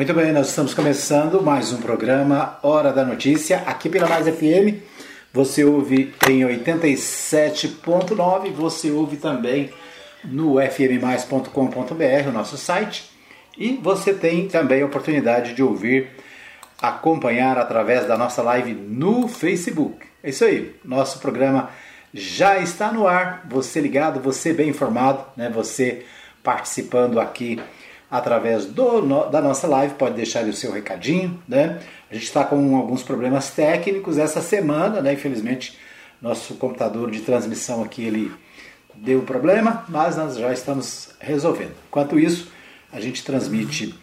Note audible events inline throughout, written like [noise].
Muito bem, nós estamos começando mais um programa Hora da Notícia aqui pela Mais FM. Você ouve em 87.9, você ouve também no fmmais.com.br, o nosso site, e você tem também a oportunidade de ouvir, acompanhar através da nossa live no Facebook. É isso aí, nosso programa já está no ar, você ligado, você bem informado, né? Você participando aqui através do, da nossa live, pode deixar o seu recadinho, né? A gente está com alguns problemas técnicos essa semana, né? Infelizmente, nosso computador de transmissão aqui ele deu problema, mas nós já estamos resolvendo. Enquanto isso, a gente transmite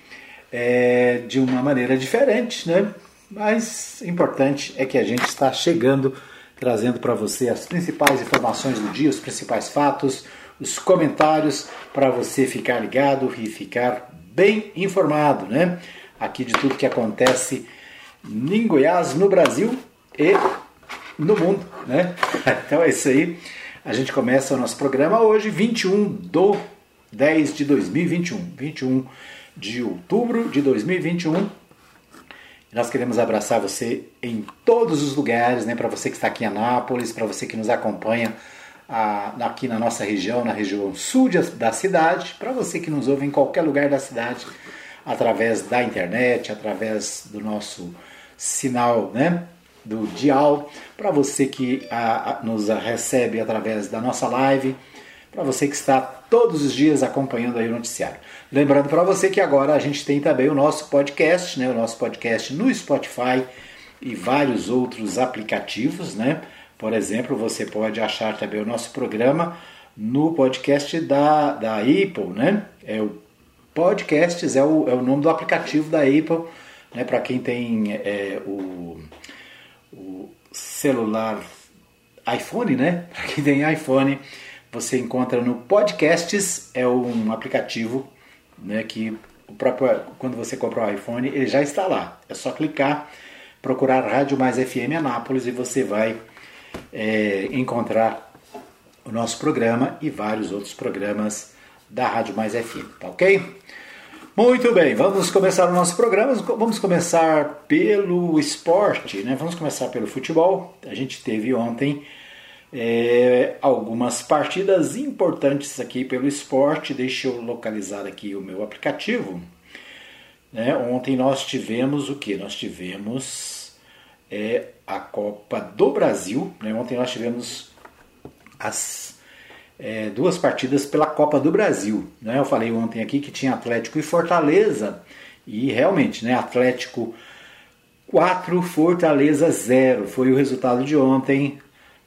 é, de uma maneira diferente, né? Mas importante é que a gente está chegando, trazendo para você as principais informações do dia, os principais fatos, os comentários para você ficar ligado e ficar bem informado, né? Aqui de tudo que acontece em Goiás, no Brasil e no mundo, né? [laughs] Então é isso aí. A gente começa o nosso programa hoje, 21 do 10 de 2021, 21 de outubro de 2021. Nós queremos abraçar você em todos os lugares, né? Para você que está aqui em Anápolis, para você que nos acompanha a, aqui na nossa região, na região sul de, da cidade, para você que nos ouve em qualquer lugar da cidade, através da internet, através do nosso sinal, né? Do dial, para você que a, a, nos recebe através da nossa live, para você que está todos os dias acompanhando aí o noticiário. Lembrando para você que agora a gente tem também o nosso podcast, né? O nosso podcast no Spotify e vários outros aplicativos, né? Por exemplo, você pode achar também o nosso programa no podcast da, da Apple, né? É o Podcasts é o, é o nome do aplicativo da Apple, né? Para quem tem é, o, o celular iPhone, né? [laughs] Para quem tem iPhone, você encontra no Podcasts, é um aplicativo, né? Que o próprio quando você compra o iPhone ele já está lá. É só clicar, procurar Rádio Mais FM Anápolis e você vai é, encontrar o nosso programa e vários outros programas da Rádio Mais FM, tá ok? Muito bem, vamos começar o nosso programa. Vamos começar pelo esporte, né? Vamos começar pelo futebol. A gente teve ontem é, algumas partidas importantes aqui pelo esporte. Deixa eu localizar aqui o meu aplicativo. Né? Ontem nós tivemos o que? Nós tivemos é, a Copa do Brasil. Né? Ontem nós tivemos as é, duas partidas pela Copa do Brasil. Né? Eu falei ontem aqui que tinha Atlético e Fortaleza, e realmente, né, Atlético 4, Fortaleza 0 foi o resultado de ontem.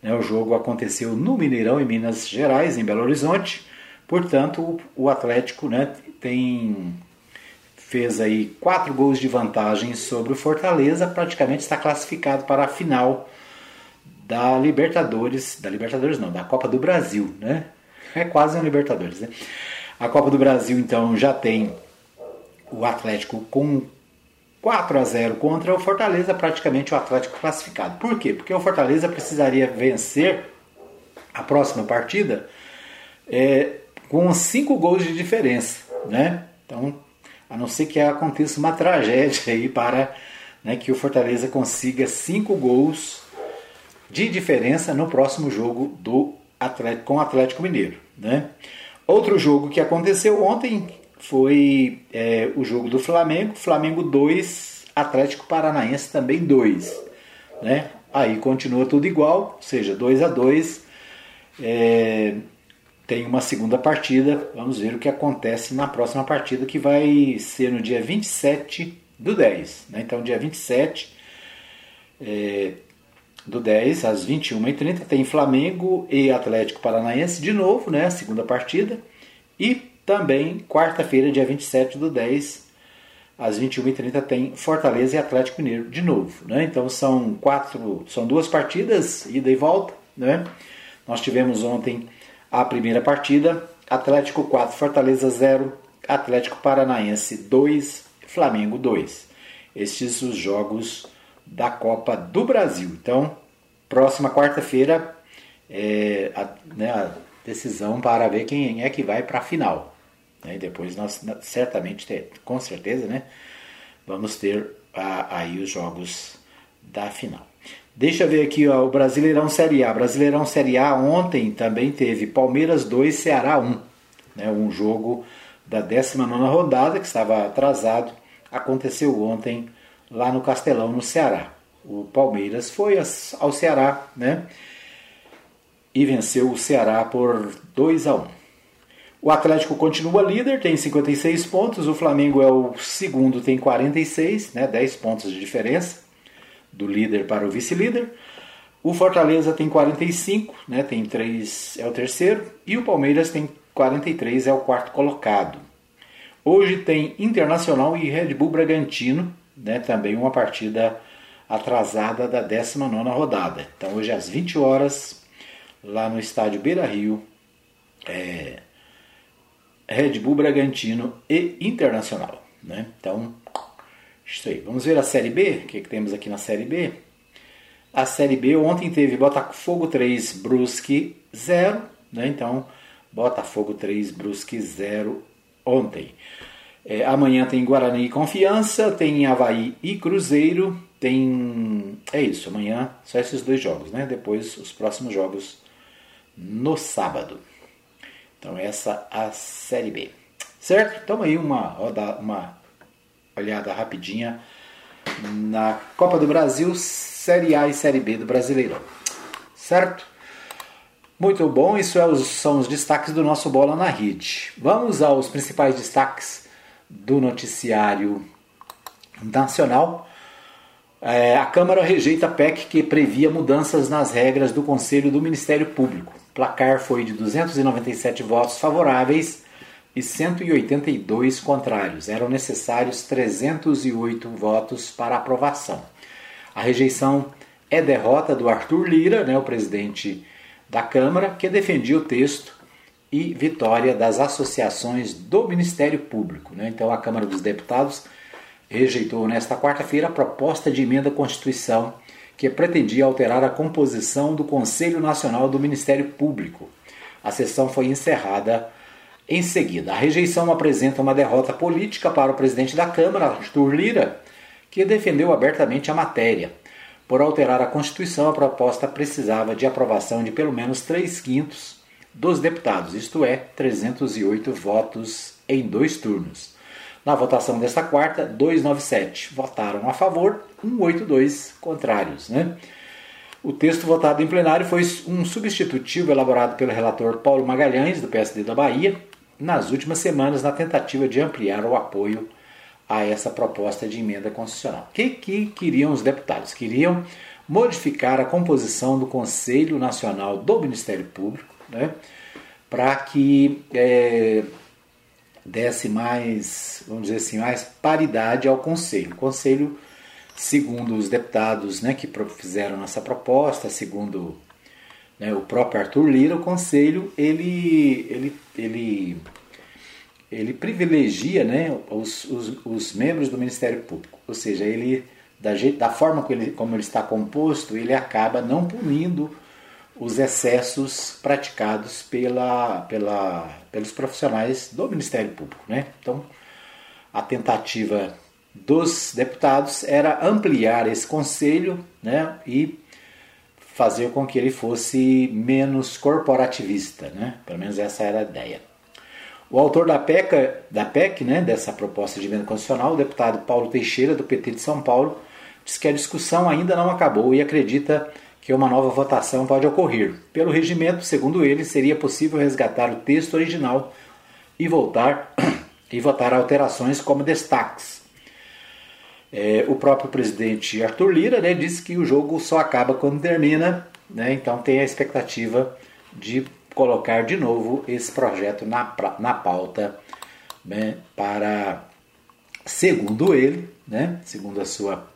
Né? O jogo aconteceu no Mineirão, em Minas Gerais, em Belo Horizonte. Portanto, o Atlético né, tem fez aí quatro gols de vantagem sobre o Fortaleza, praticamente está classificado para a final da Libertadores, da Libertadores não, da Copa do Brasil, né? É quase um Libertadores, né? A Copa do Brasil então já tem o Atlético com 4 a 0 contra o Fortaleza, praticamente o Atlético classificado. Por quê? Porque o Fortaleza precisaria vencer a próxima partida é, com 5 gols de diferença, né? Então a não ser que aconteça uma tragédia aí para né, que o Fortaleza consiga cinco gols de diferença no próximo jogo do Atlético, com o Atlético Mineiro. Né? Outro jogo que aconteceu ontem foi é, o jogo do Flamengo, Flamengo 2, Atlético Paranaense também 2. Né? Aí continua tudo igual, ou seja, 2 a 2 é, tem uma segunda partida. Vamos ver o que acontece na próxima partida, que vai ser no dia 27 do 10. Né? Então, dia 27 é, do 10 às 21h30 tem Flamengo e Atlético Paranaense de novo, né? A segunda partida. E também quarta-feira, dia 27 do 10, às 21h30 tem Fortaleza e Atlético Mineiro de novo. Né? Então são quatro, são duas partidas, ida e volta. Né? Nós tivemos ontem a primeira partida, Atlético 4, Fortaleza 0, Atlético Paranaense 2, Flamengo 2. Estes os jogos da Copa do Brasil. Então, próxima quarta-feira, é, a, né, a, decisão para ver quem é que vai para a final. Né? Depois nós certamente, com certeza, né, vamos ter aí os jogos da final. Deixa eu ver aqui ó, o Brasileirão Série A. Brasileirão Série A ontem também teve Palmeiras 2, Ceará 1. Né, um jogo da 19 rodada que estava atrasado. Aconteceu ontem lá no Castelão, no Ceará. O Palmeiras foi ao Ceará né, e venceu o Ceará por 2 a 1. O Atlético continua líder, tem 56 pontos. O Flamengo é o segundo, tem 46, né, 10 pontos de diferença do líder para o vice-líder. O Fortaleza tem 45, né, tem 3, é o terceiro. E o Palmeiras tem 43, é o quarto colocado. Hoje tem Internacional e Red Bull Bragantino, né, também uma partida atrasada da 19 rodada. Então hoje às 20 horas, lá no estádio Beira Rio, é, Red Bull Bragantino e Internacional. Né? Então, isso aí. Vamos ver a Série B? O que, que temos aqui na Série B? A Série B ontem teve Botafogo 3, Brusque 0. Né? Então, Botafogo 3, Brusque 0 ontem. É, amanhã tem Guarani e Confiança, tem Havaí e Cruzeiro, tem. É isso, amanhã só esses dois jogos, né? Depois os próximos jogos no sábado. Então essa é a Série B. Certo? Então aí uma, uma olhada rapidinha na Copa do Brasil, Série A e Série B do Brasileirão. Certo? Muito bom, isso é os, são os destaques do nosso Bola na Rede. Vamos aos principais destaques do noticiário nacional. É, a Câmara rejeita a PEC que previa mudanças nas regras do Conselho do Ministério Público. O placar foi de 297 votos favoráveis e 182 contrários. Eram necessários 308 votos para aprovação. A rejeição é derrota do Arthur Lira, né, o presidente da Câmara, que defendia o texto, e vitória das associações do Ministério Público. Né? Então, a Câmara dos Deputados rejeitou nesta quarta-feira a proposta de emenda à Constituição que pretendia alterar a composição do Conselho Nacional do Ministério Público. A sessão foi encerrada em seguida. A rejeição apresenta uma derrota política para o presidente da Câmara, Arthur Lira, que defendeu abertamente a matéria. Por alterar a Constituição, a proposta precisava de aprovação de pelo menos 3 quintos dos deputados, isto é, 308 votos em dois turnos. Na votação desta quarta, 297 votaram a favor, 182 contrários. Né? O texto votado em plenário foi um substitutivo elaborado pelo relator Paulo Magalhães, do PSD da Bahia, nas últimas semanas, na tentativa de ampliar o apoio a essa proposta de emenda constitucional. O que, que queriam os deputados? Queriam modificar a composição do Conselho Nacional do Ministério Público, né, para que é, desse mais, vamos dizer assim, mais paridade ao Conselho. O Conselho, segundo os deputados né, que fizeram essa proposta, segundo né, o próprio Arthur Lira, o Conselho ele, ele, ele, ele privilegia né, os, os, os membros do Ministério Público, ou seja, ele da, da forma como ele, como ele está composto, ele acaba não punindo os excessos praticados pela, pela, pelos profissionais do Ministério Público. Né? Então, a tentativa dos deputados era ampliar esse conselho né, e fazer com que ele fosse menos corporativista. Né? Pelo menos essa era a ideia. O autor da PEC, da PEC né, dessa proposta de emenda constitucional, o deputado Paulo Teixeira, do PT de São Paulo, diz que a discussão ainda não acabou e acredita que uma nova votação pode ocorrer. Pelo regimento, segundo ele, seria possível resgatar o texto original e voltar [coughs] e votar alterações como destaques. É, o próprio presidente Arthur Lira né, disse que o jogo só acaba quando termina, né, então tem a expectativa de colocar de novo esse projeto na, na pauta né, para, segundo ele, né, segundo a sua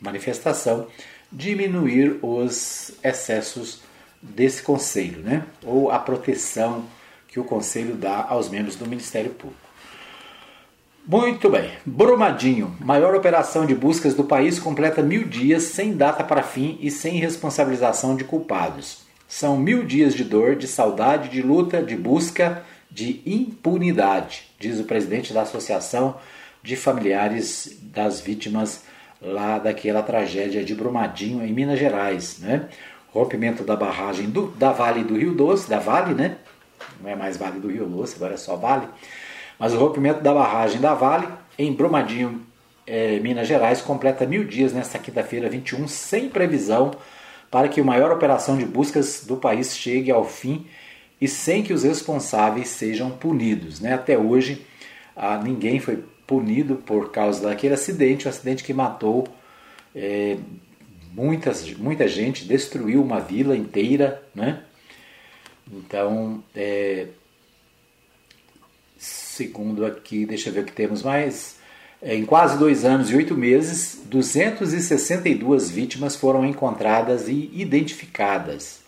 manifestação, diminuir os excessos desse conselho, né? ou a proteção que o conselho dá aos membros do Ministério Público. Muito bem. Brumadinho, maior operação de buscas do país, completa mil dias sem data para fim e sem responsabilização de culpados. São mil dias de dor, de saudade, de luta, de busca, de impunidade, diz o presidente da Associação de Familiares das vítimas lá daquela tragédia de Brumadinho, em Minas Gerais. Né? Rompimento da barragem do, da Vale do Rio Doce, da Vale, né? Não é mais Vale do Rio Doce, agora é só Vale. Mas o rompimento da barragem da Vale em Brumadinho, é, Minas Gerais, completa mil dias nesta quinta-feira 21, sem previsão para que a maior operação de buscas do país chegue ao fim e sem que os responsáveis sejam punidos. Né? Até hoje, ah, ninguém foi punido por causa daquele acidente, um acidente que matou é, muitas, muita gente, destruiu uma vila inteira. Né? Então, é, segundo aqui, deixa eu ver o que temos mais. É, em quase dois anos e oito meses, 262 vítimas foram encontradas e identificadas.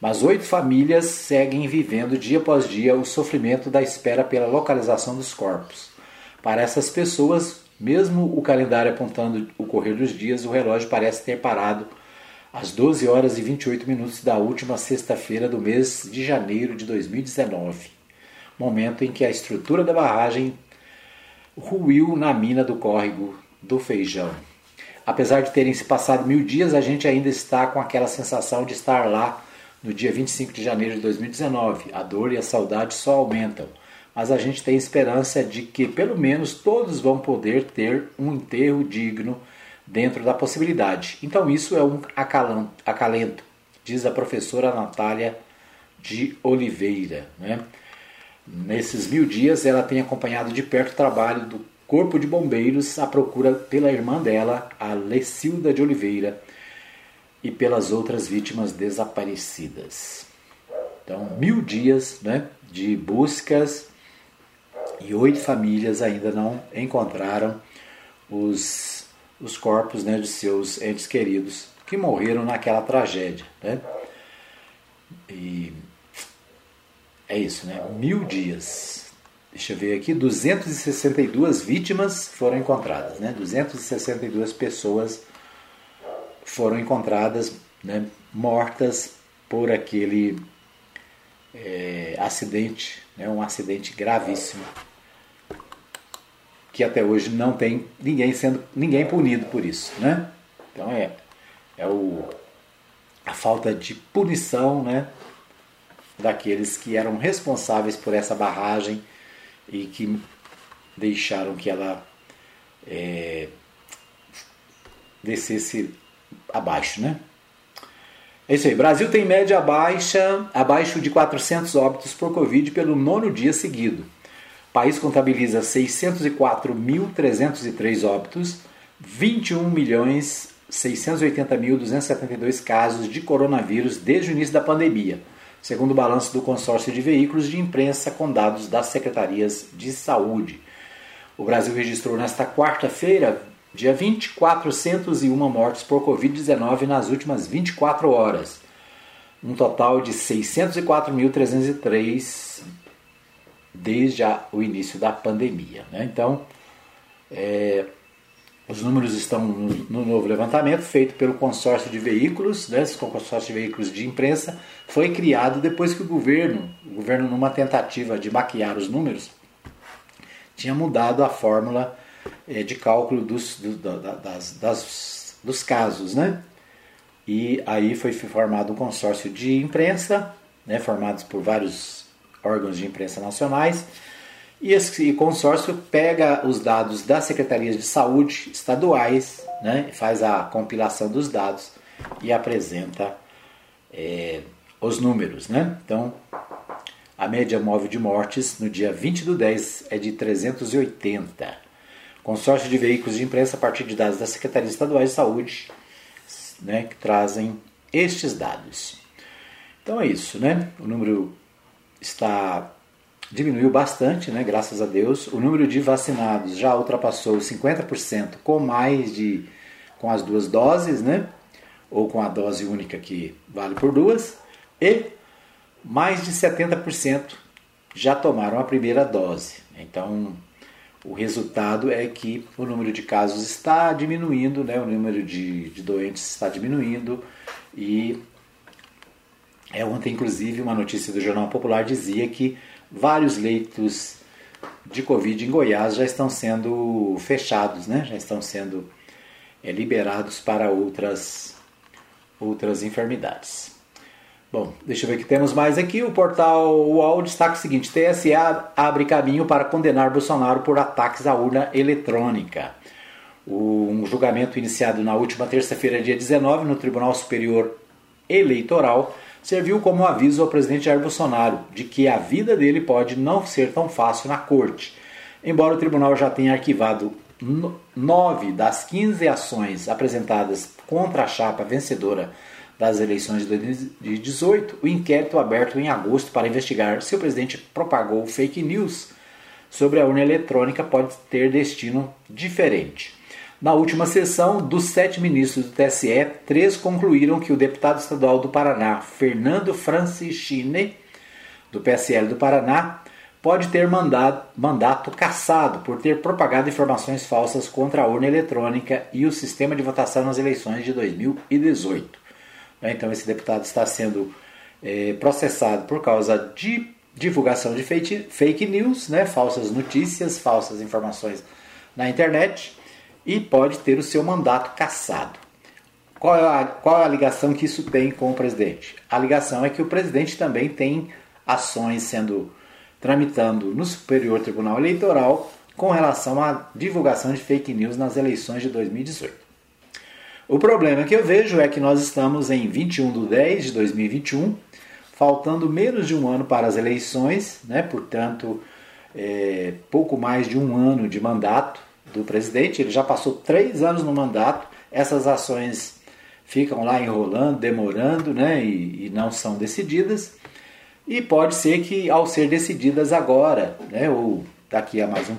Mas oito famílias seguem vivendo dia após dia o sofrimento da espera pela localização dos corpos. Para essas pessoas, mesmo o calendário apontando o correr dos dias, o relógio parece ter parado às 12 horas e 28 minutos da última sexta-feira do mês de janeiro de 2019, momento em que a estrutura da barragem ruiu na mina do córrego do Feijão. Apesar de terem se passado mil dias, a gente ainda está com aquela sensação de estar lá no dia 25 de janeiro de 2019. A dor e a saudade só aumentam, mas a gente tem esperança de que pelo menos todos vão poder ter um enterro digno dentro da possibilidade. Então isso é um acalento, diz a professora Natália de Oliveira. Né? Nesses mil dias, ela tem acompanhado de perto o trabalho do Corpo de Bombeiros à procura pela irmã dela, a Lecilda de Oliveira, e pelas outras vítimas desaparecidas. Então, mil dias né, de buscas e oito famílias ainda não encontraram os, os corpos né, de seus entes queridos que morreram naquela tragédia. Né? E é isso, né? Mil dias. Deixa eu ver aqui, 262 vítimas foram encontradas, né? 262 pessoas foram encontradas né, mortas por aquele é, acidente, né, um acidente gravíssimo, que até hoje não tem ninguém sendo ninguém punido por isso, né? Então é, é o, a falta de punição, né, daqueles que eram responsáveis por essa barragem e que deixaram que ela é, descesse abaixo, né? É isso aí. Brasil tem média baixa, abaixo de 400 óbitos por Covid pelo nono dia seguido. O país contabiliza 604.303 óbitos, 21 milhões 680.272 casos de coronavírus desde o início da pandemia segundo o balanço do consórcio de veículos de imprensa com dados das secretarias de saúde. O Brasil registrou nesta quarta-feira, dia 20, 401 mortes por Covid-19 nas últimas 24 horas. Um total de 604.303 desde o início da pandemia. Né? Então, é, os números estão no, novo levantamento feito pelo consórcio de veículos, né, esse consórcio de veículos de imprensa, foi criado depois que o governo, o governo numa tentativa de maquiar os números, tinha mudado a fórmula é, de cálculo dos, do, das, das, dos casos, né? E aí foi formado um consórcio de imprensa, né, formados por vários órgãos de imprensa nacionais, e esse consórcio pega os dados das secretarias de saúde estaduais, né, faz a compilação dos dados e apresenta é, os números. Né? Então, a média móvel de mortes no dia 20 do 10 é de 380. Consórcio de veículos de imprensa a partir de dados das secretarias estaduais de saúde né, que trazem estes dados. Então é isso, né? O número está diminuiu bastante, né, graças a Deus. O número de vacinados já ultrapassou 50% com mais de com as duas doses, né? Ou com a dose única que vale por duas, e mais de 70% já tomaram a primeira dose. Então, o resultado é que o número de casos está diminuindo, né? o número de, de doentes está diminuindo e é, ontem, inclusive, uma notícia do Jornal Popular dizia que vários leitos de Covid em Goiás já estão sendo fechados, né? já estão sendo é, liberados para outras, outras enfermidades. Bom, deixa eu ver o que temos mais aqui. O portal UOL destaca o seguinte: TSE abre caminho para condenar Bolsonaro por ataques à urna eletrônica. Um julgamento iniciado na última terça-feira, dia 19, no Tribunal Superior Eleitoral, serviu como aviso ao presidente Jair Bolsonaro de que a vida dele pode não ser tão fácil na corte. Embora o tribunal já tenha arquivado nove das 15 ações apresentadas contra a chapa vencedora das eleições de 2018, o inquérito aberto em agosto para investigar se o presidente propagou fake news sobre a urna eletrônica pode ter destino diferente. Na última sessão, dos sete ministros do TSE, três concluíram que o deputado estadual do Paraná, Fernando Francischini, do PSL do Paraná, pode ter mandado, mandato cassado por ter propagado informações falsas contra a urna eletrônica e o sistema de votação nas eleições de 2018. Né, então, esse deputado está sendo é, processado por causa de divulgação de fake, fake news, né, falsas notícias, falsas informações na internet e pode ter o seu mandato cassado. Qual é, a, qual é a ligação que isso tem com o presidente? A ligação é que o presidente também tem ações sendo tramitando no Superior Tribunal Eleitoral com relação à divulgação de fake news nas eleições de 2018. O problema que eu vejo é que nós estamos em 21 de 10 de 2021, faltando menos de um ano para as eleições, né? portanto, é, pouco mais de um ano de mandato do presidente, ele já passou três anos no mandato, essas ações ficam lá enrolando, demorando, né, e, e não são decididas. E pode ser que ao ser decididas agora, né, ou daqui a mais um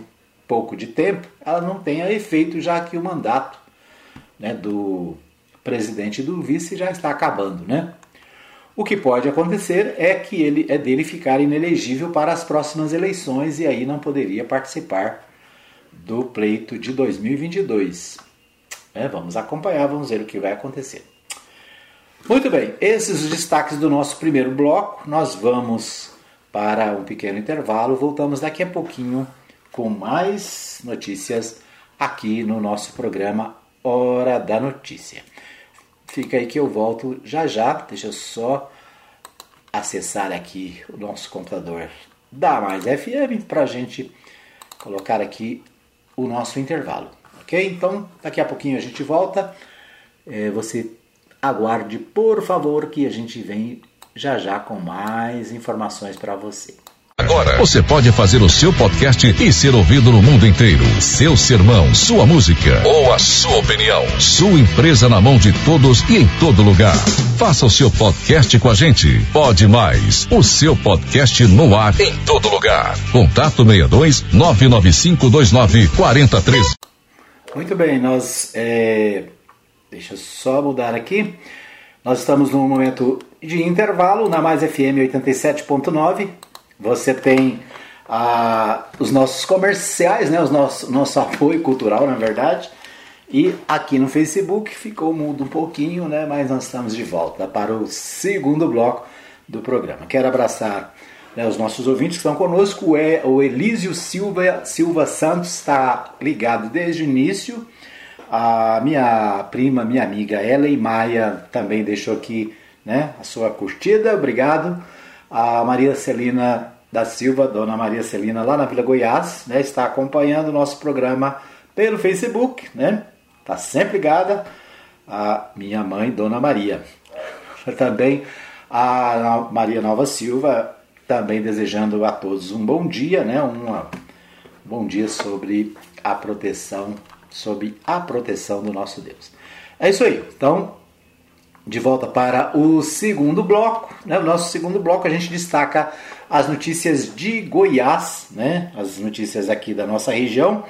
pouco de tempo, ela não tenha efeito, já que o mandato né, do presidente e do vice já está acabando, né? O que pode acontecer é que ele é dele ficar inelegível para as próximas eleições e aí não poderia participar do pleito de 2022. É, vamos acompanhar, vamos ver o que vai acontecer. Muito bem, esses os destaques do nosso primeiro bloco. Nós vamos para um pequeno intervalo. Voltamos daqui a pouquinho com mais notícias aqui no nosso programa Hora da Notícia. Fica aí que eu volto já já. Deixa eu só acessar aqui o nosso computador da Mais FM para a gente colocar aqui o nosso intervalo, ok? Então, daqui a pouquinho a gente volta. É, você aguarde, por favor, que a gente vem já já com mais informações para você. Agora você pode fazer o seu podcast e ser ouvido no mundo inteiro. Seu sermão, sua música ou a sua opinião. Sua empresa na mão de todos e em todo lugar. Faça o seu podcast com a gente. Pode mais. O seu podcast no ar em todo lugar. Contato 62 995 29 43. Muito bem, nós. É... Deixa eu só mudar aqui. Nós estamos num momento de intervalo na Mais FM 87.9 você tem ah, os nossos comerciais, né, os nossos, nosso [laughs] apoio cultural, na verdade. E aqui no Facebook ficou mudo um pouquinho, né, mas nós estamos de volta para o segundo bloco do programa. Quero abraçar né, os nossos ouvintes que estão conosco. É, o Elísio Silva, Silva Santos está ligado desde o início. A minha prima, minha amiga Ellen Maia também deixou aqui né, a sua curtida. Obrigado. A Maria Celina da Silva, Dona Maria Celina, lá na Vila Goiás, né, está acompanhando o nosso programa pelo Facebook, né? Está sempre ligada. A minha mãe, Dona Maria. [laughs] Também a Maria Nova Silva, também desejando a todos um bom dia, né? Um bom dia sobre a proteção, sobre a proteção do nosso Deus. É isso aí. Então, de volta para o segundo bloco. Né? O nosso segundo bloco a gente destaca as notícias de Goiás, né? as notícias aqui da nossa região.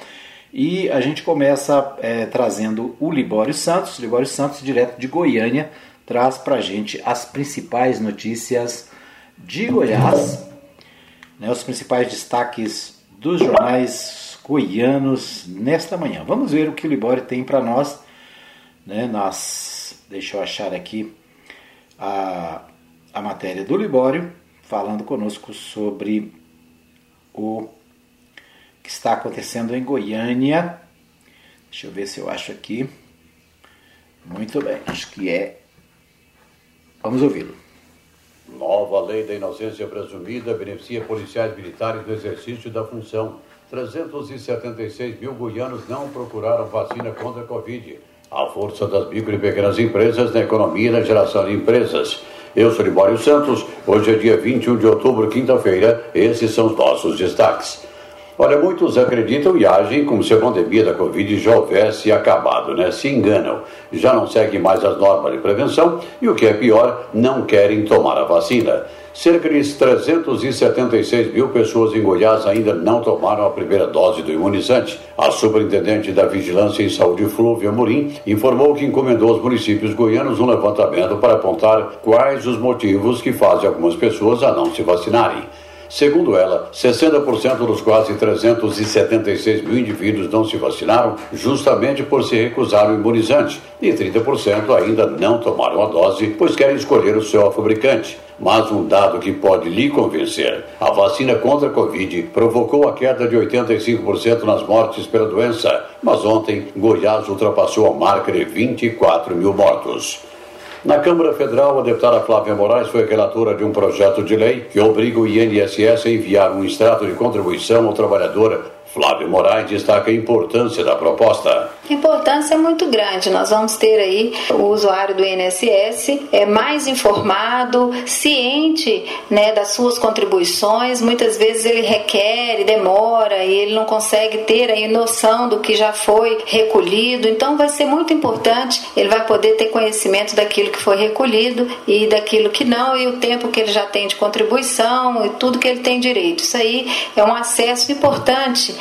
E a gente começa é, trazendo o Libório Santos. O Libório Santos, direto de Goiânia, traz para a gente as principais notícias de Goiás, né? os principais destaques dos jornais goianos nesta manhã. Vamos ver o que o Libório tem para nós né? nas Deixa eu achar aqui a, a matéria do Libório, falando conosco sobre o que está acontecendo em Goiânia. Deixa eu ver se eu acho aqui. Muito bem, acho que é. Vamos ouvi-lo. Nova lei da inocência presumida beneficia policiais militares no exercício da função. 376 mil goianos não procuraram vacina contra a Covid. A força das micro e pequenas empresas na economia e na geração de empresas. Eu sou Libório Santos. Hoje é dia 21 de outubro, quinta-feira. Esses são os nossos destaques. Olha, muitos acreditam e agem como se a pandemia da Covid já houvesse acabado, né? Se enganam. Já não seguem mais as normas de prevenção e, o que é pior, não querem tomar a vacina. Cerca de 376 mil pessoas em Goiás ainda não tomaram a primeira dose do imunizante. A superintendente da Vigilância em Saúde, Flúvia Morim, informou que encomendou aos municípios goianos um levantamento para apontar quais os motivos que fazem algumas pessoas a não se vacinarem. Segundo ela, 60% dos quase 376 mil indivíduos não se vacinaram justamente por se recusar o imunizante e 30% ainda não tomaram a dose, pois querem escolher o seu fabricante. Mas um dado que pode lhe convencer: a vacina contra a Covid provocou a queda de 85% nas mortes pela doença, mas ontem Goiás ultrapassou a marca de 24 mil mortos. Na Câmara Federal, a deputada Flávia Moraes foi relatora de um projeto de lei que obriga o INSS a enviar um extrato de contribuição ao trabalhador Flávio Moraes destaca a importância da proposta. A importância é muito grande. Nós vamos ter aí o usuário do INSS é mais informado, ciente né, das suas contribuições. Muitas vezes ele requer, demora e ele não consegue ter aí noção do que já foi recolhido. Então vai ser muito importante. Ele vai poder ter conhecimento daquilo que foi recolhido e daquilo que não e o tempo que ele já tem de contribuição e tudo que ele tem direito. Isso aí é um acesso importante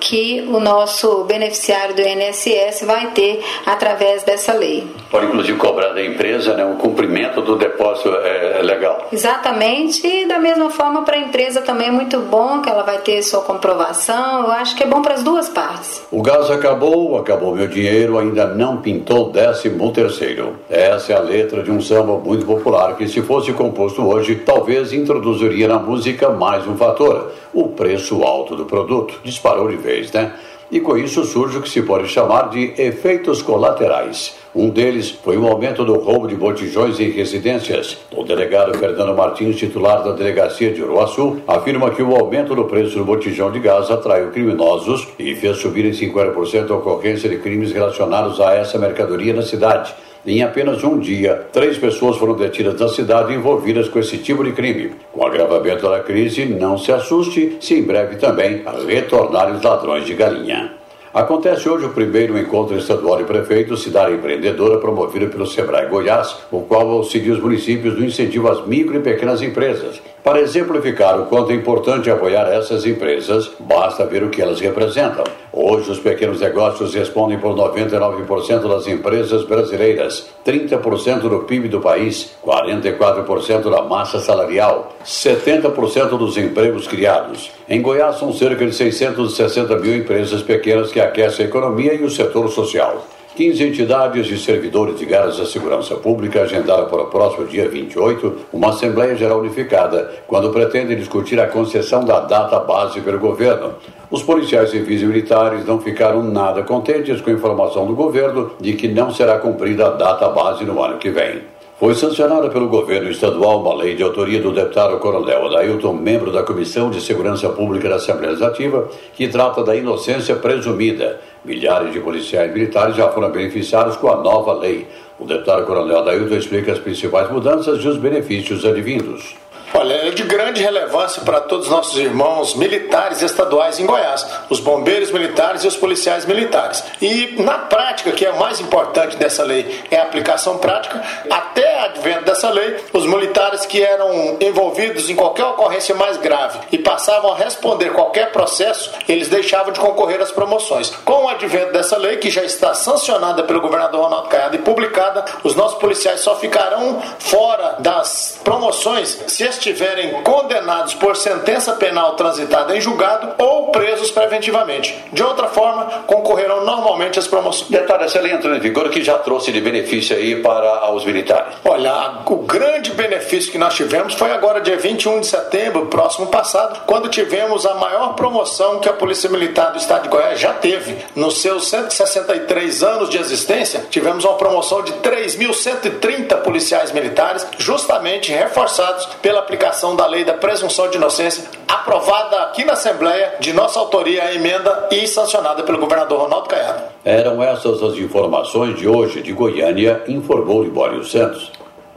que o nosso beneficiário do INSS vai ter através dessa lei. Pode inclusive cobrar da empresa né, o cumprimento do depósito é, legal. Exatamente, e da mesma forma para a empresa também é muito bom que ela vai ter sua comprovação. Eu acho que é bom para as duas partes. O gás acabou, acabou meu dinheiro, ainda não pintou décimo terceiro. Essa é a letra de um samba muito popular que se fosse composto hoje, talvez introduziria na música mais um fator, o preço alto do produto. Disparou de vez, né? E com isso surge o que se pode chamar de efeitos colaterais. Um deles foi o aumento do roubo de botijões em residências. O delegado Fernando Martins, titular da delegacia de Uruaçu, afirma que o aumento do preço do botijão de gás atraiu criminosos e fez subir em 50% a ocorrência de crimes relacionados a essa mercadoria na cidade. Em apenas um dia, três pessoas foram detidas na cidade envolvidas com esse tipo de crime. Com o agravamento da crise, não se assuste se em breve também retornarem os ladrões de galinha. Acontece hoje o primeiro encontro estadual de prefeitos Cidade Empreendedora promovido pelo Sebrae Goiás, o qual auxilia os municípios no incentivo às micro e pequenas empresas. Para exemplificar o quanto é importante apoiar essas empresas, basta ver o que elas representam. Hoje, os pequenos negócios respondem por 99% das empresas brasileiras, 30% do PIB do país, 44% da massa salarial, 70% dos empregos criados. Em Goiás, são cerca de 660 mil empresas pequenas que aquecem a economia e o setor social. 15 entidades e servidores ligados à segurança pública agendaram para o próximo dia 28 uma Assembleia Geral Unificada, quando pretendem discutir a concessão da data base pelo governo. Os policiais civis e militares não ficaram nada contentes com a informação do governo de que não será cumprida a data base no ano que vem. Foi sancionada pelo governo estadual uma lei de autoria do deputado Coronel Adailton, membro da Comissão de Segurança Pública da Assembleia Legislativa, que trata da inocência presumida. Milhares de policiais militares já foram beneficiados com a nova lei. O deputado Coronel Adailton explica as principais mudanças e os benefícios advindos. Olha, é de grande relevância para todos os nossos irmãos militares estaduais em Goiás, os bombeiros militares e os policiais militares. E na prática, que é o mais importante dessa lei, é a aplicação prática. Até advento dessa lei, os militares que eram envolvidos em qualquer ocorrência mais grave e passavam a responder qualquer processo, eles deixavam de concorrer às promoções. Com o advento dessa lei, que já está sancionada pelo governador Ronaldo Caiado e publicada, os nossos policiais só ficarão fora das promoções se estiverem condenados por sentença penal transitada em julgado ou presos preventivamente. De outra forma, concorrerão normalmente às promoções. Detalhe, essa lei entrou em vigor que já trouxe de benefício aí para os militares. Olha, o grande benefício que nós tivemos foi agora dia 21 de setembro, próximo passado, quando tivemos a maior promoção que a Polícia Militar do Estado de Goiás já teve. Nos seus 163 anos de existência, tivemos uma promoção de 3.130 policiais militares, justamente reforçados pela aplicação da lei da presunção de inocência, aprovada aqui na Assembleia, de nossa autoria, a emenda e sancionada pelo governador Ronaldo Caiado. Eram essas as informações de hoje de Goiânia, informou Libório Santos.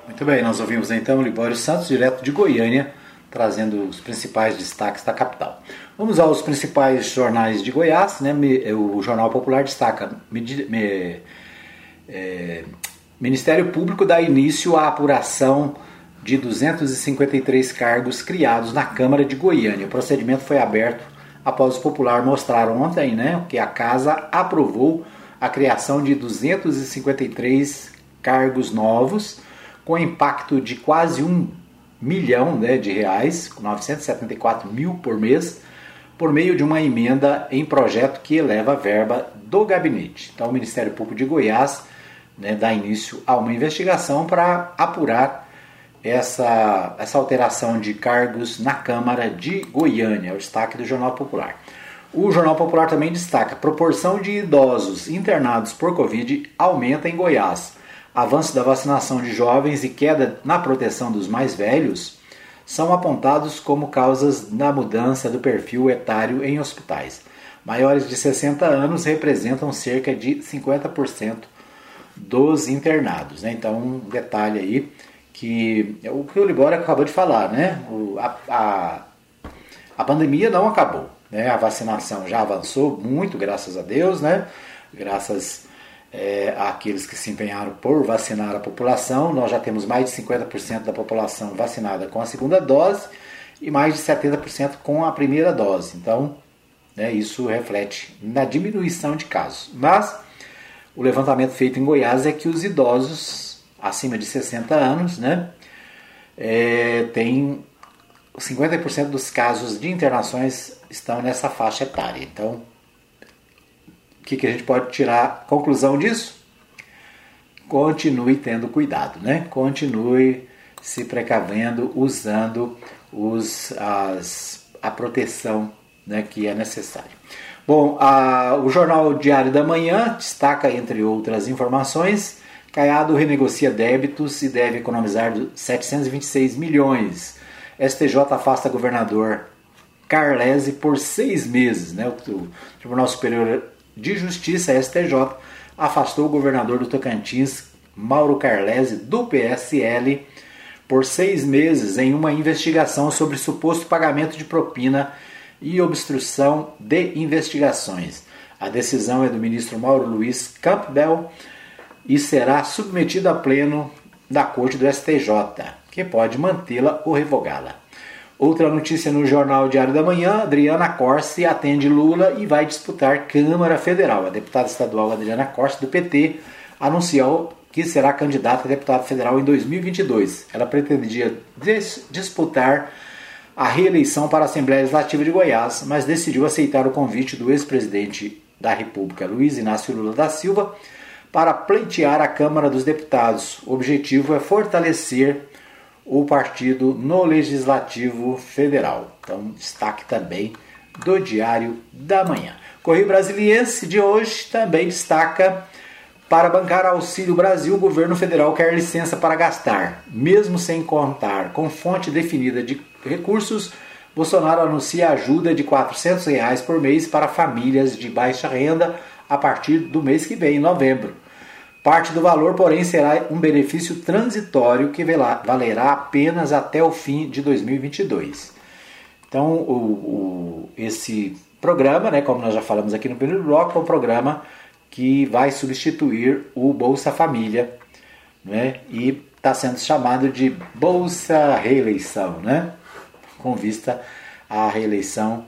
Muito bem, nós ouvimos então Libório Santos, direto de Goiânia, trazendo os principais destaques da capital. Vamos aos principais jornais de Goiás. Né? O Jornal Popular destaca: é, Ministério Público dá início à apuração de 253 cargos criados na Câmara de Goiânia. O procedimento foi aberto após o Popular mostrar ontem né, que a Casa aprovou a criação de 253 cargos novos, com impacto de quase um milhão né, de reais, 974 mil por mês, por meio de uma emenda em projeto que eleva a verba do gabinete. Então, o Ministério Público de Goiás né, dá início a uma investigação para apurar essa, essa alteração de cargos na Câmara de Goiânia, o destaque do Jornal Popular. O Jornal Popular também destaca: proporção de idosos internados por Covid aumenta em Goiás. Avanço da vacinação de jovens e queda na proteção dos mais velhos são apontados como causas da mudança do perfil etário em hospitais. Maiores de 60 anos representam cerca de 50% dos internados. Né? Então, um detalhe aí que o que o Libório acabou de falar, né? O, a, a, a, pandemia não acabou, né? A vacinação já avançou muito, graças a Deus, né? Graças é, àqueles que se empenharam por vacinar a população, nós já temos mais de 50% da população vacinada com a segunda dose e mais de 70% com a primeira dose. Então, né, isso reflete na diminuição de casos. Mas o levantamento feito em Goiás é que os idosos acima de 60 anos, né, é, tem 50% dos casos de internações estão nessa faixa etária. Então, o que, que a gente pode tirar conclusão disso? Continue tendo cuidado, né? Continue se precavendo, usando os, as, a proteção né, que é necessária. Bom, a, o Jornal Diário da Manhã destaca, entre outras informações, Caiado renegocia débitos e deve economizar 726 milhões. STJ afasta governador Carlese por seis meses. Né? O Tribunal Superior de Justiça, STJ, afastou o governador do Tocantins, Mauro Carlese, do PSL, por seis meses em uma investigação sobre suposto pagamento de propina e obstrução de investigações. A decisão é do ministro Mauro Luiz Campbell e será submetida a pleno da Corte do STJ, que pode mantê-la ou revogá-la. Outra notícia no Jornal Diário da Manhã: Adriana Corse atende Lula e vai disputar Câmara Federal. A deputada estadual Adriana Corse, do PT, anunciou que será candidata a deputada federal em 2022. Ela pretendia disputar a reeleição para a Assembleia Legislativa de Goiás, mas decidiu aceitar o convite do ex-presidente da República, Luiz Inácio Lula da Silva, para pleitear a Câmara dos Deputados. O objetivo é fortalecer o partido no Legislativo Federal. Então, destaque também do Diário da Manhã. Correio Brasiliense de hoje também destaca para bancar Auxílio Brasil, o governo federal quer licença para gastar, mesmo sem contar com fonte definida de recursos. Bolsonaro anuncia ajuda de 400 reais por mês para famílias de baixa renda a partir do mês que vem, em novembro. Parte do valor, porém, será um benefício transitório que valerá apenas até o fim de 2022. Então, o, o, esse programa, né, como nós já falamos aqui no primeiro bloco, é um programa que vai substituir o Bolsa Família, né? E está sendo chamado de Bolsa Reeleição, né? Com vista à reeleição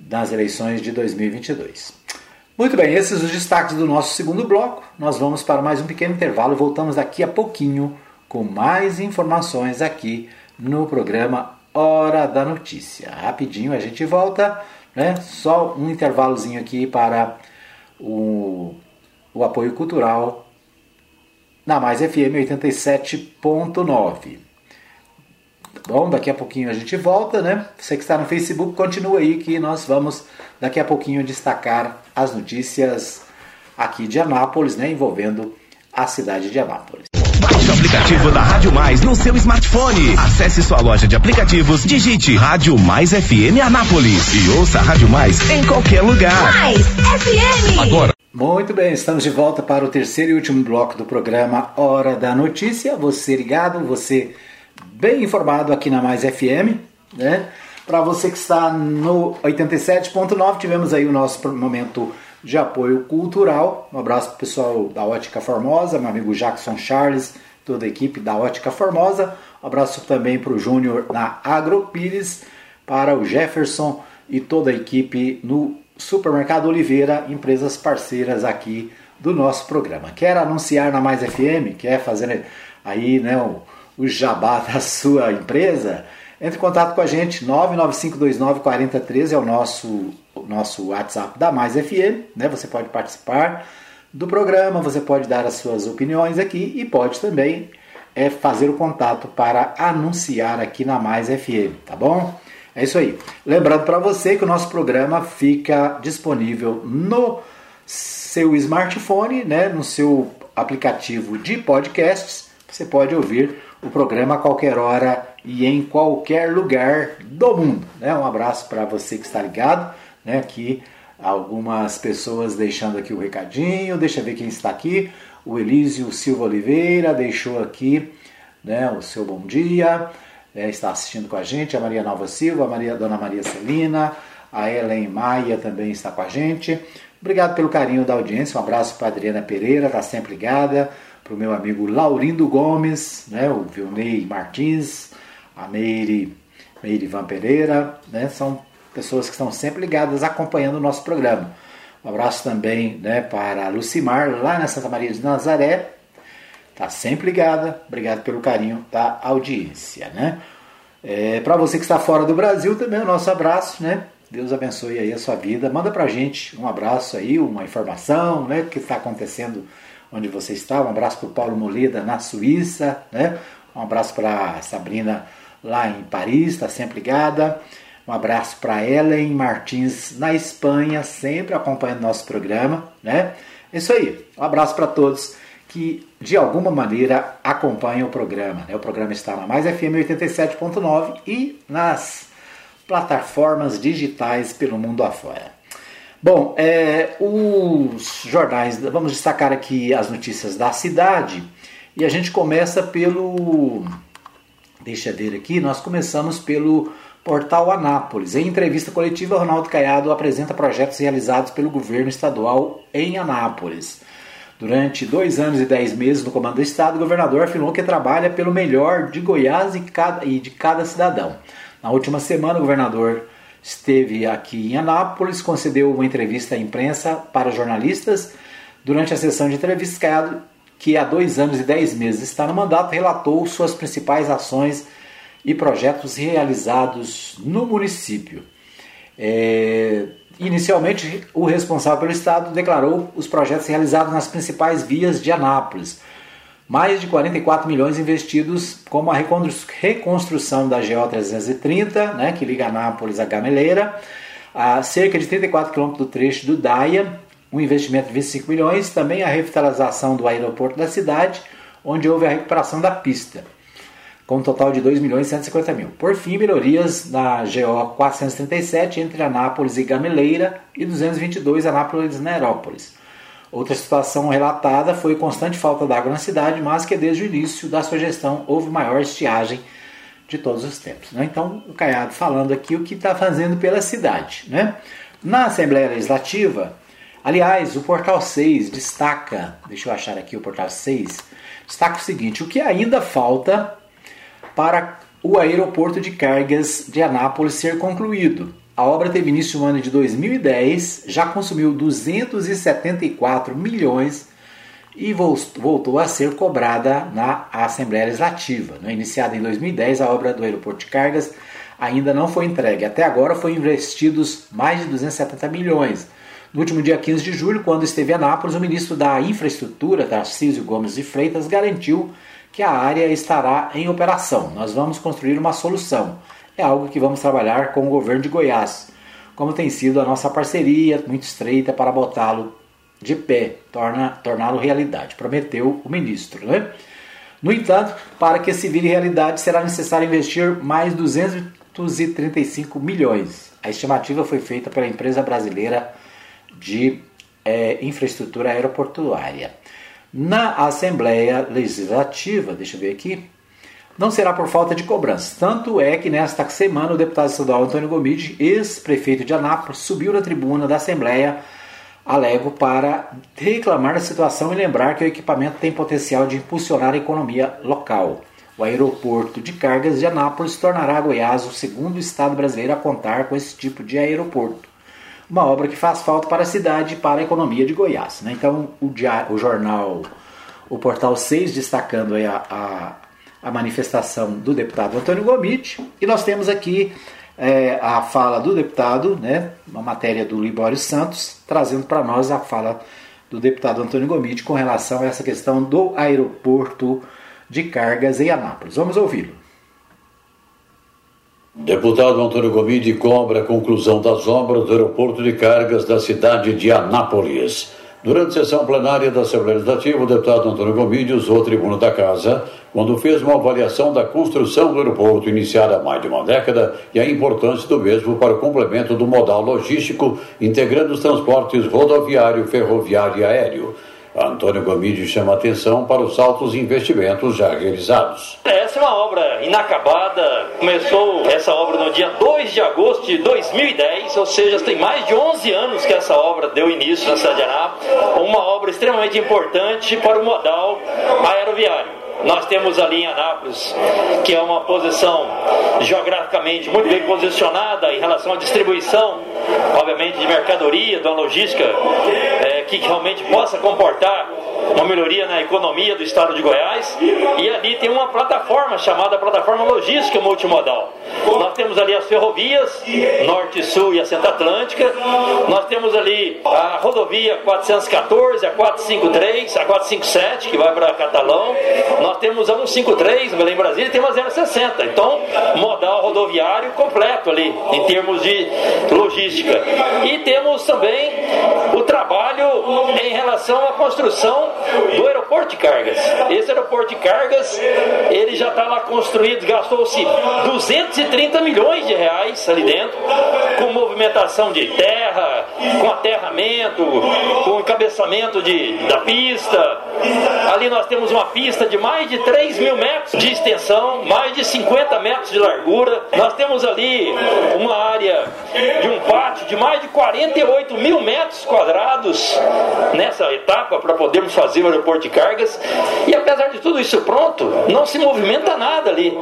das eleições de 2022. Muito bem, esses os destaques do nosso segundo bloco. Nós vamos para mais um pequeno intervalo e voltamos daqui a pouquinho com mais informações aqui no programa Hora da Notícia. Rapidinho a gente volta, né? Só um intervalozinho aqui para o, o apoio cultural na Mais FM 87.9. Tá bom, daqui a pouquinho a gente volta, né? Você que está no Facebook, continua aí que nós vamos daqui a pouquinho destacar as notícias aqui de Anápolis, né? Envolvendo a cidade de Anápolis. Baixe o aplicativo da Rádio Mais no seu smartphone. Acesse sua loja de aplicativos, digite Rádio Mais FM Anápolis e ouça a Rádio Mais em qualquer lugar. Mais FM. Agora. Muito bem, estamos de volta para o terceiro e último bloco do programa Hora da Notícia. Você ligado, você bem informado aqui na Mais FM, né? Para você que está no 87.9, tivemos aí o nosso momento de apoio cultural. Um abraço para o pessoal da Ótica Formosa, meu amigo Jackson Charles, toda a equipe da Ótica Formosa. Um abraço também para o Júnior na Agropires, para o Jefferson e toda a equipe no Supermercado Oliveira, empresas parceiras aqui do nosso programa. Quer anunciar na Mais FM? Quer fazer aí né, o, o jabá [laughs] da sua empresa? Entre em contato com a gente, 995294013 é o nosso, o nosso WhatsApp da Mais FM, né? Você pode participar do programa, você pode dar as suas opiniões aqui e pode também é, fazer o contato para anunciar aqui na Mais FM, tá bom? É isso aí. Lembrando para você que o nosso programa fica disponível no seu smartphone, né, no seu aplicativo de podcasts. Você pode ouvir o programa a qualquer hora e em qualquer lugar do mundo. Né? Um abraço para você que está ligado. Né? Aqui algumas pessoas deixando aqui o recadinho. Deixa eu ver quem está aqui. O Elísio Silva Oliveira deixou aqui né, o seu bom dia. É, está assistindo com a gente. A Maria Nova Silva, a Maria, Dona Maria Celina, a Ellen Maia também está com a gente. Obrigado pelo carinho da audiência. Um abraço para a Adriana Pereira, está sempre ligada. Para o meu amigo Laurindo Gomes, né, o Vilney Martins, a Meire, Meire Van Pereira, né, são pessoas que estão sempre ligadas acompanhando o nosso programa. Um abraço também né, para a Lucimar, lá na Santa Maria de Nazaré, Tá sempre ligada. Obrigado pelo carinho da audiência, né? É, para você que está fora do Brasil também o nosso abraço, né? Deus abençoe aí a sua vida. Manda pra gente um abraço aí, uma informação, né? O que está acontecendo onde você está. Um abraço para o Paulo Moleda na Suíça, né? Um abraço para Sabrina lá em Paris, está sempre ligada. Um abraço para Ellen Martins na Espanha, sempre acompanhando nosso programa, né? Isso aí. Um abraço para todos que de alguma maneira acompanham o programa. Né? O programa está na Mais FM 87.9 e nas plataformas digitais pelo mundo afora. Bom, é, os jornais, vamos destacar aqui as notícias da cidade e a gente começa pelo. Deixa eu ver aqui, nós começamos pelo portal Anápolis. Em entrevista coletiva, Ronaldo Caiado apresenta projetos realizados pelo governo estadual em Anápolis. Durante dois anos e dez meses no comando do Estado, o governador afirmou que trabalha pelo melhor de Goiás e, de cada cidadão. Na última semana, o governador esteve aqui em Anápolis, concedeu uma entrevista à imprensa para jornalistas. Durante a sessão de entrevistas, que há dois anos e dez meses está no mandato, relatou suas principais ações e projetos realizados no município. É, Inicialmente, o responsável pelo Estado declarou os projetos realizados nas principais vias de Anápolis. Mais de 44 milhões investidos, como a reconstrução da GO 330, né, que liga Anápolis a Gameleira, a cerca de 34 quilômetros do trecho do Daia, um investimento de 25 milhões, também a revitalização do aeroporto da cidade, onde houve a recuperação da pista com um total de 2 milhões e 150 mil. Por fim, melhorias na GO 437 entre Anápolis e Gameleira e 222 Anápolis e Nerópolis. Outra situação relatada foi constante falta d'água na cidade, mas que desde o início da sua gestão houve maior estiagem de todos os tempos. Né? Então, o Caiado falando aqui o que está fazendo pela cidade. Né? Na Assembleia Legislativa, aliás, o Portal 6 destaca, deixa eu achar aqui o Portal 6, destaca o seguinte, o que ainda falta para o aeroporto de cargas de Anápolis ser concluído. A obra teve início no ano de 2010, já consumiu 274 milhões e voltou a ser cobrada na Assembleia Legislativa. Né? Iniciada em 2010, a obra do aeroporto de cargas ainda não foi entregue. Até agora foram investidos mais de 270 milhões. No último dia 15 de julho, quando esteve em Anápolis, o ministro da Infraestrutura, Tarcísio Gomes de Freitas, garantiu que a área estará em operação. Nós vamos construir uma solução. É algo que vamos trabalhar com o governo de Goiás, como tem sido a nossa parceria muito estreita para botá-lo de pé, torná-lo realidade, prometeu o ministro. Né? No entanto, para que se vire realidade, será necessário investir mais 235 milhões. A estimativa foi feita pela empresa brasileira de é, infraestrutura aeroportuária. Na Assembleia Legislativa, deixa eu ver aqui, não será por falta de cobrança. Tanto é que nesta semana o deputado estadual Antônio Gomide, ex-prefeito de Anápolis, subiu na tribuna da Assembleia Alego para reclamar da situação e lembrar que o equipamento tem potencial de impulsionar a economia local. O aeroporto de cargas de Anápolis tornará Goiás o segundo estado brasileiro a contar com esse tipo de aeroporto uma obra que faz falta para a cidade e para a economia de Goiás. Né? Então, o, diário, o jornal, o Portal 6, destacando a, a, a, manifestação do deputado Antônio Gomit, e nós temos aqui é, a fala do deputado, né, uma matéria do Libório Santos, trazendo para nós a fala do deputado Antônio Gomit com relação a essa questão do aeroporto de cargas em Anápolis. Vamos ouvi-lo. Deputado Antônio Gomide cobra a conclusão das obras do aeroporto de cargas da cidade de Anápolis. Durante a sessão plenária da Assembleia Legislativa, o deputado Antônio Gomide usou a tribuna da Casa quando fez uma avaliação da construção do aeroporto iniciada há mais de uma década e a importância do mesmo para o complemento do modal logístico, integrando os transportes rodoviário, ferroviário e aéreo. Antônio Gomide chama atenção para os altos investimentos já realizados. Essa é uma obra inacabada. Começou essa obra no dia 2 de agosto de 2010, ou seja, tem mais de 11 anos que essa obra deu início na cidade de Anápolis. Uma obra extremamente importante para o modal aeroviário. Nós temos ali em Anápolis, que é uma posição geograficamente muito bem posicionada em relação à distribuição, obviamente, de mercadoria, da logística, é, que realmente possa comportar uma melhoria na economia do estado de Goiás. E ali tem uma plataforma chamada Plataforma Logística Multimodal. Nós temos ali as ferrovias, Norte, Sul e a Centro Atlântica. Nós temos ali a rodovia 414, a 453, a 457, que vai para Catalão. Nós temos a 153, Belém Brasília, e tem uma 060. Então, modal rodoviário completo ali, em termos de logística. E temos também o trabalho em relação à construção do aeroporto de cargas. Esse aeroporto de cargas, ele já está lá construído, gastou-se 230 milhões de reais ali dentro, com movimentação de terra, com aterramento, com encabeçamento de, da pista. Ali nós temos uma pista de mais de 3 mil metros de extensão, mais de 50 metros de largura. Nós temos ali uma área de um pátio de mais de 48 mil metros quadrados nessa etapa para podermos fazer o aeroporto de cargas. E apesar de tudo isso pronto, não se movimenta nada ali.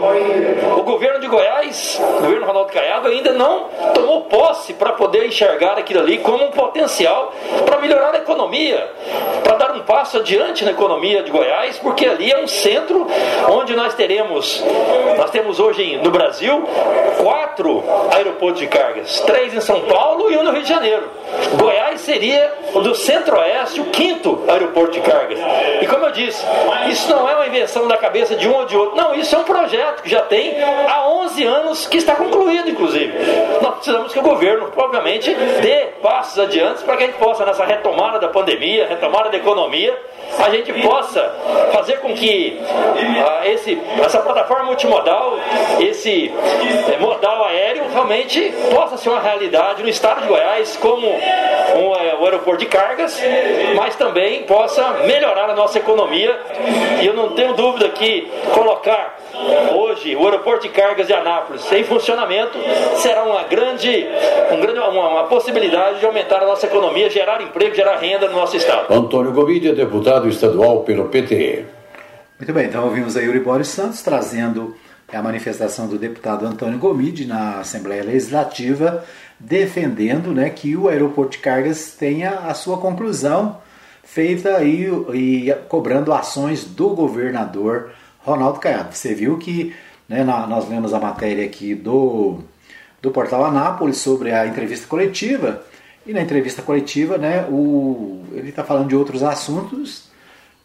O governo de Goiás, o governo Ronaldo Caiado, ainda não tomou posse para poder enxergar aquilo ali como um potencial para melhorar a economia, para dar um passo adiante na economia de Goiás, porque ali é um centro onde nós teremos, nós temos hoje no Brasil quatro aeroportos de cargas, três em São Paulo e um no Rio de Janeiro. Goiás seria o do Centro-Oeste o quinto aeroporto de cargas. E como eu disse, isso não é uma invenção da cabeça de um ou de outro. Não, isso é um projeto que já tem há 11 anos que está concluído, inclusive. Nós precisamos que o governo, obviamente, dê passos adiante para que a gente possa, nessa retomada da pandemia, retomada da economia, a gente possa fazer com que ah, esse, essa plataforma multimodal, esse eh, modal aéreo, realmente possa ser uma realidade no estado de Goiás, como um, é, o aeroporto de cargas, mas também possa melhorar a nossa economia. E eu não tenho dúvida que colocar hoje o aeroporto de cargas de Anápolis em funcionamento será uma grande, um grande uma, uma, possibilidade de aumentar a nossa economia, gerar emprego, gerar renda no nosso estado. Antônio Gomide é deputado estadual pelo PTE. Muito bem, então ouvimos aí Euriborio Santos trazendo a manifestação do deputado Antônio Gomide na Assembleia Legislativa, defendendo né, que o aeroporto de cargas tenha a sua conclusão feita aí e cobrando ações do governador Ronaldo Caiado. Você viu que Né? Nós lemos a matéria aqui do, do portal Anápolis sobre a entrevista coletiva. E na entrevista coletiva, né, o, ele está falando de outros assuntos,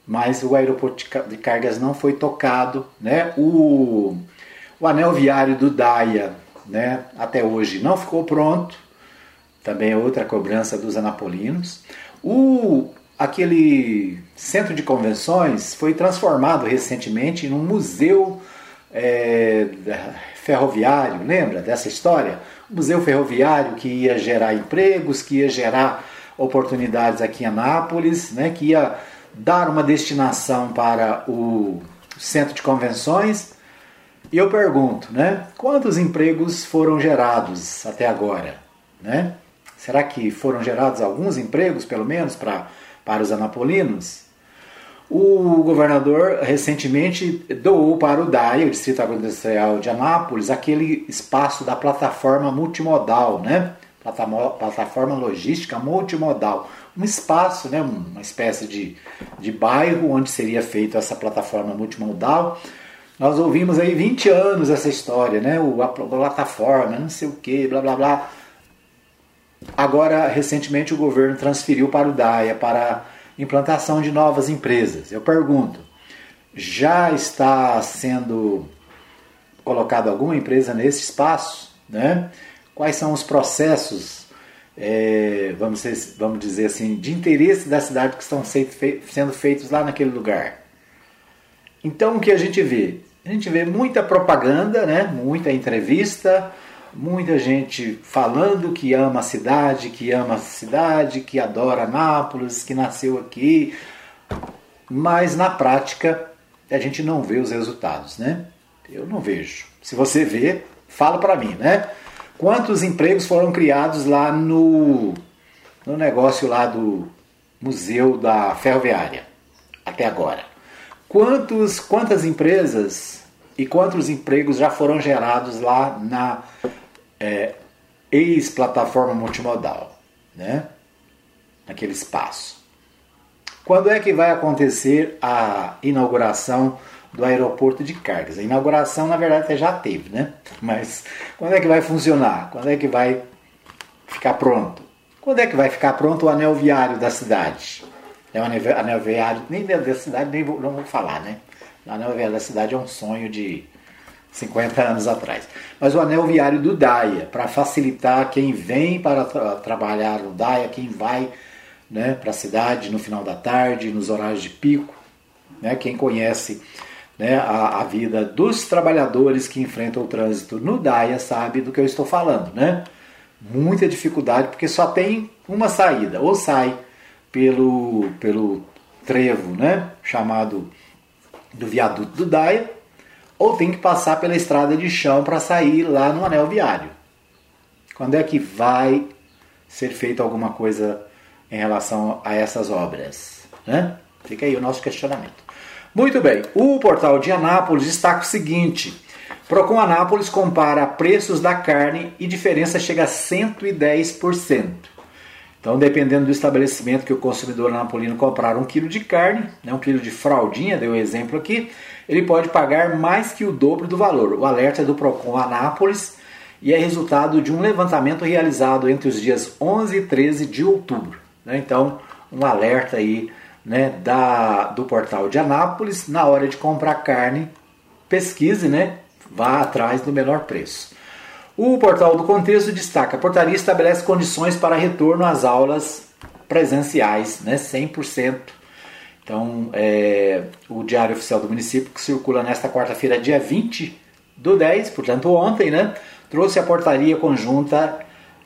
mas o aeroporto de cargas não foi tocado. Né? O, o anel viário do Daia, né, até hoje, não ficou pronto. Também é outra cobrança dos anapolinos. O, aquele centro de convenções foi transformado recentemente em um museu é, ferroviário, lembra dessa história? Um museu ferroviário que ia gerar empregos, que ia gerar oportunidades aqui em Anápolis, né, que ia dar uma destinação para o centro de convenções. E eu pergunto, né, quantos empregos foram gerados até agora? Né? Será que foram gerados alguns empregos, pelo menos, para, para os anapolinos? O governador recentemente doou para o DAI, o Distrito Agroindustrial de Anápolis, aquele espaço da plataforma multimodal, né? plataforma logística multimodal. Um espaço, né? uma espécie de, de bairro onde seria feita essa plataforma multimodal. Nós ouvimos aí 20 anos essa história, né? O, a plataforma, não sei o que, blá blá blá. Agora, recentemente, o governo transferiu para o DAIA, para implantação de novas empresas. Eu pergunto, já está sendo colocado alguma empresa nesse espaço? Né? Quais são os processos, é, vamos, vamos dizer assim, de interesse da cidade que estão sendo feitos lá naquele lugar? Então o que a gente vê? A gente vê muita propaganda, né? muita entrevista, muita gente falando que ama a cidade, que ama a cidade, que adora Nápoles, que nasceu aqui, mas na prática a gente não vê os resultados, né? Eu não vejo. Se você vê, fala para mim, né? Quantos empregos foram criados lá no, no negócio lá do Museu da Ferroviária até agora? Quantos, quantas empresas e quantos empregos já foram gerados lá na é, ex-plataforma multimodal, né? naquele espaço. Quando é que vai acontecer a inauguração do aeroporto de cargas? A inauguração, na verdade, já teve, né? [laughs] Mas quando é que vai funcionar? Quando é que vai ficar pronto? Quando é que vai ficar pronto o anel viário da cidade? É anel viário, nem da cidade, nem vou, não vou falar, né? Anel viário da cidade é um sonho de 50 anos atrás. Mas o anel viário do DAIA, para facilitar quem vem para tra trabalhar no DAIA, quem vai né, para a cidade no final da tarde, nos horários de pico, né, quem conhece né, a, a, vida dos trabalhadores que enfrentam o trânsito no DAIA sabe do que eu estou falando. Né? Muita dificuldade, porque só tem uma saída, ou sai pelo, pelo trevo né, chamado do viaduto do DAIA, ou tem que passar pela estrada de chão para sair lá no anel viário. Quando é que vai ser feita alguma coisa em relação a essas obras? Né? Fica aí o nosso questionamento. Muito bem, o portal de Anápolis destaca o seguinte: Procon Anápolis compara preços da carne e diferença chega a 110%. Então, dependendo do estabelecimento que o consumidor napolino comprar um quilo de carne, né, um quilo de fraldinha, deu um exemplo aqui, ele pode pagar mais que o dobro do valor. O alerta é do Procon Anápolis e é resultado de um levantamento realizado entre os dias 11 e 13 de outubro. Né? Então, um alerta aí né, da, do portal de Anápolis, na hora de comprar carne, pesquise, né, vá atrás do menor preço. O portal do Contexto destaca: a portaria estabelece condições para retorno às aulas presenciais, né, 100%. Então, é, o Diário Oficial do Município, que circula nesta quarta-feira, dia 20 do 10, portanto ontem, né, trouxe a portaria conjunta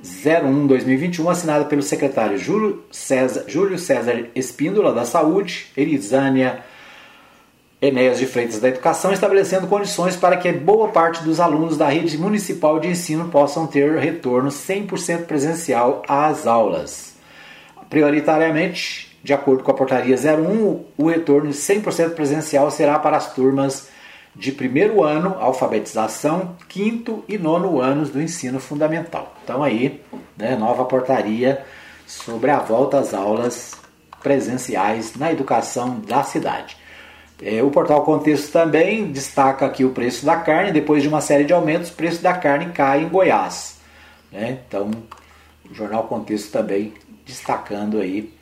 01-2021, assinada pelo secretário Júlio César, Júlio César Espíndola da Saúde, Elisânia Enéas de Freitas da Educação, estabelecendo condições para que boa parte dos alunos da rede municipal de ensino possam ter retorno 100% presencial às aulas. Prioritariamente, de acordo com a portaria 01, o retorno 100% presencial será para as turmas de primeiro ano, alfabetização, quinto e nono anos do ensino fundamental. Então aí, né, nova portaria sobre a volta às aulas presenciais na educação da cidade. É, o portal Contexto também destaca aqui o preço da carne. Depois de uma série de aumentos, o preço da carne cai em Goiás. Né? Então, o jornal Contexto também destacando aí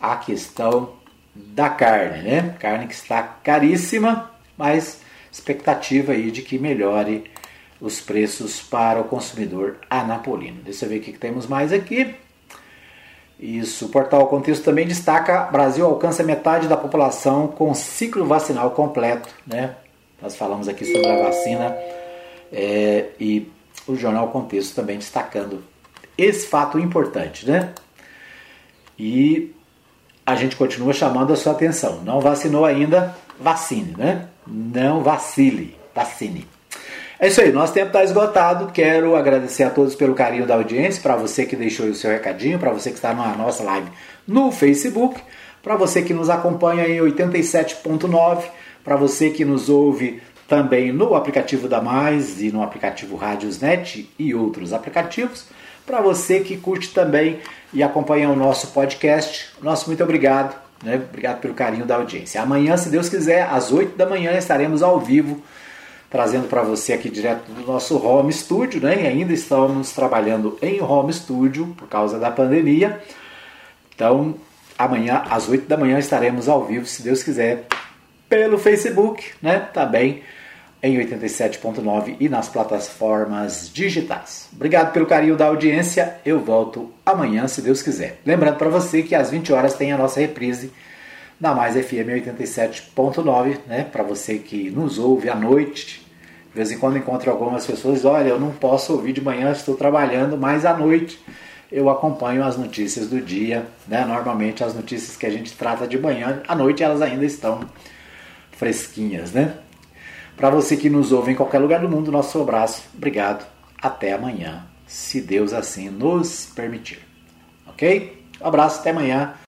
a questão da carne, né? Carne que está caríssima, mas expectativa aí de que melhore os preços para o consumidor anapolino. Deixa eu ver o que temos mais aqui. Isso, o portal Contexto também destaca: Brasil alcança metade da população com ciclo vacinal completo, né? Nós falamos aqui sobre a vacina é, e o jornal Contexto também destacando esse fato importante, né? E a gente continua chamando a sua atenção. Não vacinou ainda? Vacine, né? Não vacile, vacine. É isso aí, nosso tempo está esgotado. Quero agradecer a todos pelo carinho da audiência, para você que deixou o seu recadinho, para você que está na nossa live no Facebook, para você que nos acompanha em 87.9, para você que nos ouve também no aplicativo da Mais e no aplicativo Rádiosnet e outros aplicativos, para você que curte também e acompanha o nosso podcast. Nosso muito obrigado, né? Obrigado pelo carinho da audiência. Amanhã, se Deus quiser, às 8 da manhã estaremos ao vivo trazendo para você aqui direto do nosso home studio, né? E ainda estamos trabalhando em home studio por causa da pandemia. Então, amanhã às 8 da manhã estaremos ao vivo, se Deus quiser, pelo Facebook, né? Também em 87.9 e nas plataformas digitais. Obrigado pelo carinho da audiência. Eu volto amanhã, se Deus quiser. Lembrando para você que às 20 horas tem a nossa reprise da Mais FM 87.9, né? Para você que nos ouve à noite, de vez em quando encontro algumas pessoas, olha, eu não posso ouvir de manhã, estou trabalhando, mas à noite eu acompanho as notícias do dia, né? Normalmente as notícias que a gente trata de manhã, à noite elas ainda estão fresquinhas, né? Para você que nos ouve em qualquer lugar do mundo, nosso abraço, obrigado, até amanhã, se Deus assim nos permitir. Ok? Um abraço, até amanhã.